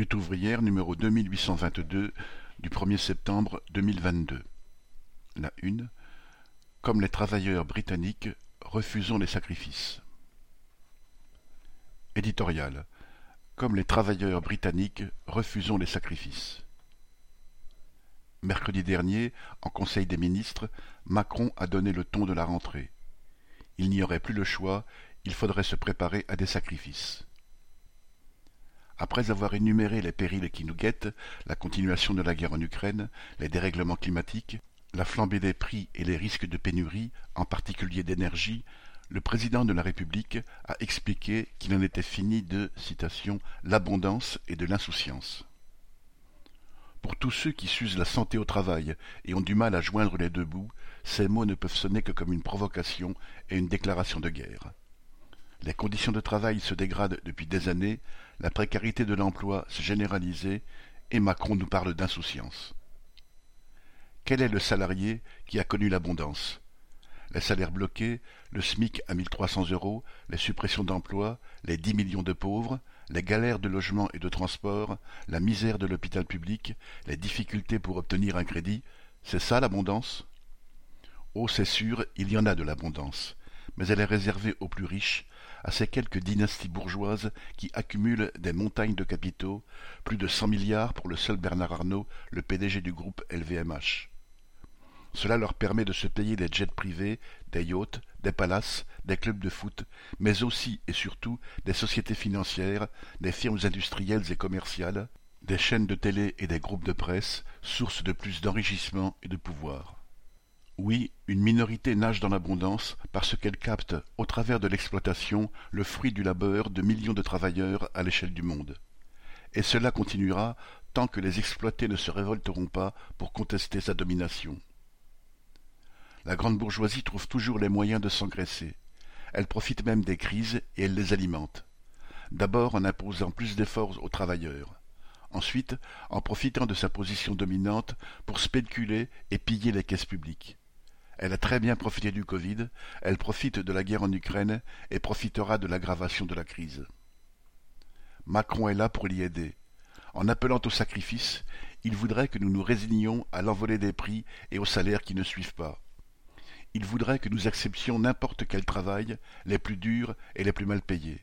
Lutte ouvrière numéro 2822 du 1er septembre 2022. La une. Comme les travailleurs britanniques, refusons les sacrifices. Éditorial. Comme les travailleurs britanniques, refusons les sacrifices. Mercredi dernier, en Conseil des ministres, Macron a donné le ton de la rentrée. Il n'y aurait plus le choix, il faudrait se préparer à des sacrifices. Après avoir énuméré les périls qui nous guettent, la continuation de la guerre en Ukraine, les dérèglements climatiques, la flambée des prix et les risques de pénurie, en particulier d'énergie, le président de la République a expliqué qu'il en était fini de, citation, l'abondance et de l'insouciance. Pour tous ceux qui s'usent la santé au travail et ont du mal à joindre les deux bouts, ces mots ne peuvent sonner que comme une provocation et une déclaration de guerre. Les conditions de travail se dégradent depuis des années, la précarité de l'emploi s'est généralisée, et Macron nous parle d'insouciance. Quel est le salarié qui a connu l'abondance? Les salaires bloqués, le SMIC à 1300 euros, les suppressions d'emplois, les 10 millions de pauvres, les galères de logement et de transport, la misère de l'hôpital public, les difficultés pour obtenir un crédit, c'est ça l'abondance? Oh, c'est sûr, il y en a de l'abondance, mais elle est réservée aux plus riches, à ces quelques dynasties bourgeoises qui accumulent des montagnes de capitaux, plus de cent milliards pour le seul Bernard Arnault, le PDG du groupe LVMH. Cela leur permet de se payer des jets privés, des yachts, des palaces, des clubs de foot, mais aussi et surtout des sociétés financières, des firmes industrielles et commerciales, des chaînes de télé et des groupes de presse, sources de plus d'enrichissement et de pouvoir. Oui, une minorité nage dans l'abondance parce qu'elle capte, au travers de l'exploitation, le fruit du labeur de millions de travailleurs à l'échelle du monde. Et cela continuera tant que les exploités ne se révolteront pas pour contester sa domination. La grande bourgeoisie trouve toujours les moyens de s'engraisser. Elle profite même des crises et elle les alimente. D'abord en imposant plus d'efforts aux travailleurs. Ensuite, en profitant de sa position dominante pour spéculer et piller les caisses publiques. Elle a très bien profité du Covid, elle profite de la guerre en Ukraine et profitera de l'aggravation de la crise. Macron est là pour l'y aider. En appelant au sacrifice, il voudrait que nous nous résignions à l'envolée des prix et aux salaires qui ne suivent pas. Il voudrait que nous acceptions n'importe quel travail, les plus durs et les plus mal payés.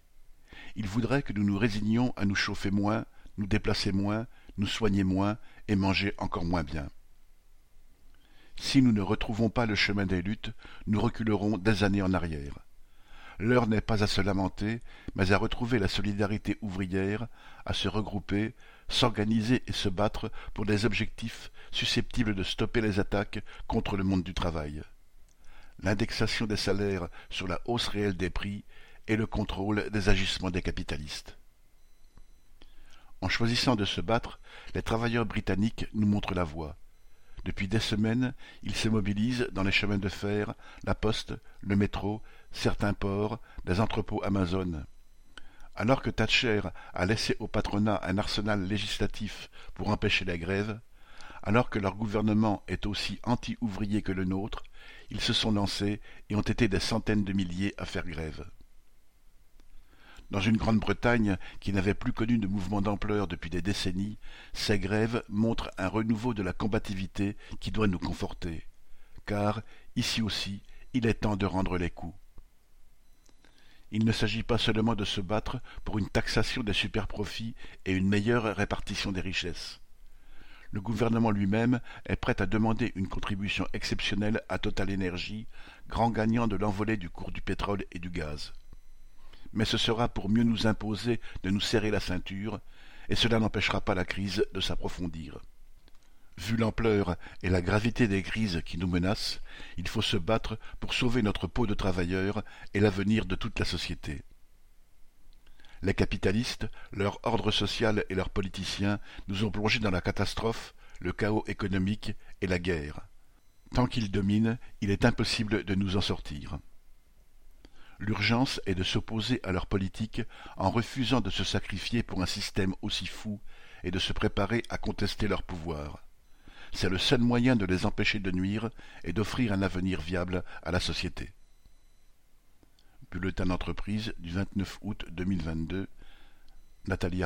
Il voudrait que nous nous résignions à nous chauffer moins, nous déplacer moins, nous soigner moins et manger encore moins bien. Si nous ne retrouvons pas le chemin des luttes, nous reculerons des années en arrière. L'heure n'est pas à se lamenter, mais à retrouver la solidarité ouvrière, à se regrouper, s'organiser et se battre pour des objectifs susceptibles de stopper les attaques contre le monde du travail. L'indexation des salaires sur la hausse réelle des prix et le contrôle des agissements des capitalistes. En choisissant de se battre, les travailleurs britanniques nous montrent la voie. Depuis des semaines, ils se mobilisent dans les chemins de fer, la poste, le métro, certains ports, des entrepôts Amazon. Alors que Thatcher a laissé au patronat un arsenal législatif pour empêcher la grève, alors que leur gouvernement est aussi anti-ouvrier que le nôtre, ils se sont lancés et ont été des centaines de milliers à faire grève. Dans une Grande-Bretagne qui n'avait plus connu de mouvement d'ampleur depuis des décennies, ces grèves montrent un renouveau de la combativité qui doit nous conforter. Car, ici aussi, il est temps de rendre les coups. Il ne s'agit pas seulement de se battre pour une taxation des superprofits et une meilleure répartition des richesses. Le gouvernement lui-même est prêt à demander une contribution exceptionnelle à Total Énergie, grand gagnant de l'envolée du cours du pétrole et du gaz mais ce sera pour mieux nous imposer de nous serrer la ceinture, et cela n'empêchera pas la crise de s'approfondir. Vu l'ampleur et la gravité des crises qui nous menacent, il faut se battre pour sauver notre peau de travailleurs et l'avenir de toute la société. Les capitalistes, leur ordre social et leurs politiciens nous ont plongés dans la catastrophe, le chaos économique et la guerre. Tant qu'ils dominent, il est impossible de nous en sortir. L'urgence est de s'opposer à leur politique en refusant de se sacrifier pour un système aussi fou et de se préparer à contester leur pouvoir. C'est le seul moyen de les empêcher de nuire et d'offrir un avenir viable à la société. Bulletin d'entreprise du 29 août 2022 Nathalie